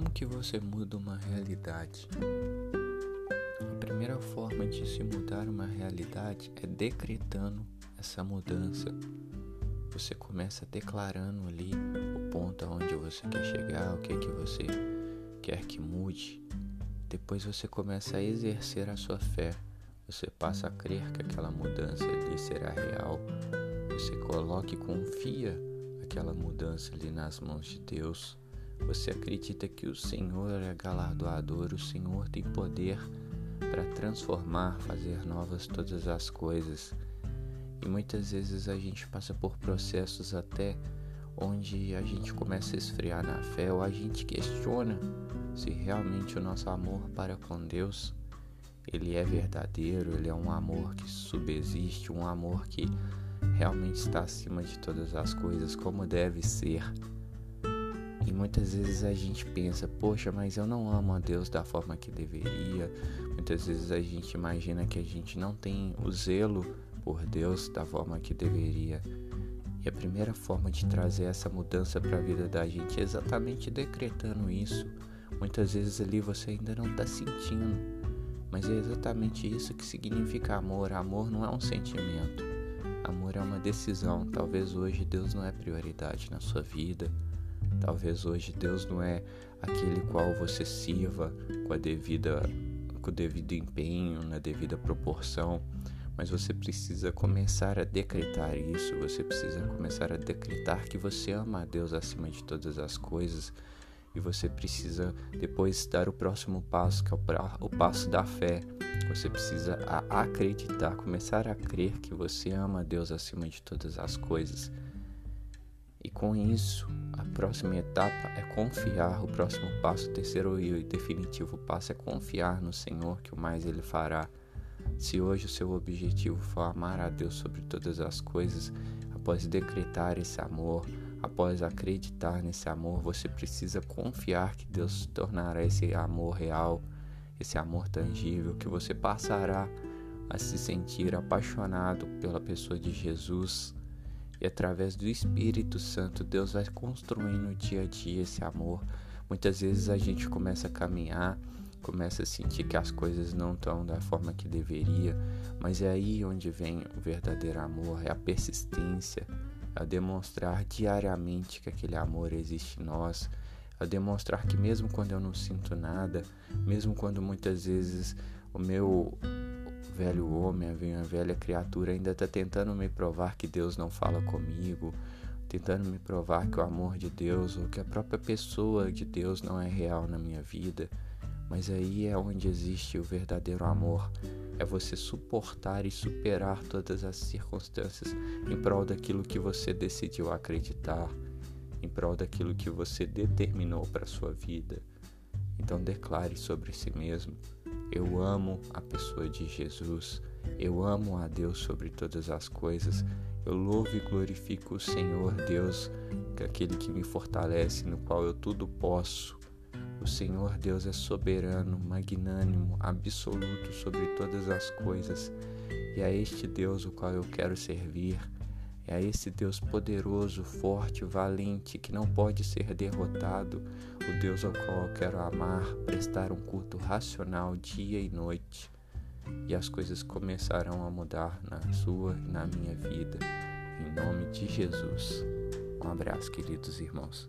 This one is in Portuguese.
que você muda uma realidade? A primeira forma de se mudar uma realidade é decretando essa mudança. Você começa declarando ali o ponto aonde você quer chegar, o que que você quer que mude. Depois você começa a exercer a sua fé. Você passa a crer que aquela mudança ali será real. Você coloca e confia aquela mudança ali nas mãos de Deus. Você acredita que o Senhor é galardoador, o Senhor tem poder para transformar, fazer novas todas as coisas. E muitas vezes a gente passa por processos até onde a gente começa a esfriar na fé ou a gente questiona se realmente o nosso amor para com Deus ele é verdadeiro, ele é um amor que subsiste, um amor que realmente está acima de todas as coisas, como deve ser. Muitas vezes a gente pensa, poxa, mas eu não amo a Deus da forma que deveria. Muitas vezes a gente imagina que a gente não tem o zelo por Deus da forma que deveria. E a primeira forma de trazer essa mudança para a vida da gente é exatamente decretando isso. Muitas vezes ali você ainda não está sentindo, mas é exatamente isso que significa amor. Amor não é um sentimento, amor é uma decisão. Talvez hoje Deus não é prioridade na sua vida. Talvez hoje Deus não é aquele qual você sirva com a devida com o devido empenho, na devida proporção, mas você precisa começar a decretar isso, você precisa começar a decretar que você ama a Deus acima de todas as coisas e você precisa depois dar o próximo passo, que é o, passo da fé. Você precisa acreditar, começar a crer que você ama a Deus acima de todas as coisas. E com isso, próxima etapa é confiar. O próximo passo, o terceiro e definitivo passo é confiar no Senhor, que o mais Ele fará. Se hoje o seu objetivo for amar a Deus sobre todas as coisas, após decretar esse amor, após acreditar nesse amor, você precisa confiar que Deus tornará esse amor real, esse amor tangível, que você passará a se sentir apaixonado pela pessoa de Jesus e através do Espírito Santo, Deus vai construindo dia a dia esse amor. Muitas vezes a gente começa a caminhar, começa a sentir que as coisas não estão da forma que deveria, mas é aí onde vem o verdadeiro amor, é a persistência, a demonstrar diariamente que aquele amor existe em nós, a demonstrar que mesmo quando eu não sinto nada, mesmo quando muitas vezes o meu velho homem, a velha criatura ainda está tentando me provar que Deus não fala comigo, tentando me provar que o amor de Deus ou que a própria pessoa de Deus não é real na minha vida. Mas aí é onde existe o verdadeiro amor. É você suportar e superar todas as circunstâncias em prol daquilo que você decidiu acreditar, em prol daquilo que você determinou para sua vida. Então declare sobre si mesmo: eu amo a pessoa de Jesus. Eu amo a Deus sobre todas as coisas. Eu louvo e glorifico o Senhor Deus, que é aquele que me fortalece, no qual eu tudo posso. O Senhor Deus é soberano, magnânimo, absoluto sobre todas as coisas. E é este Deus o qual eu quero servir. É a esse Deus poderoso, forte, valente, que não pode ser derrotado, o Deus ao qual eu quero amar, prestar um culto racional dia e noite. E as coisas começarão a mudar na sua e na minha vida. Em nome de Jesus. Um abraço, queridos irmãos.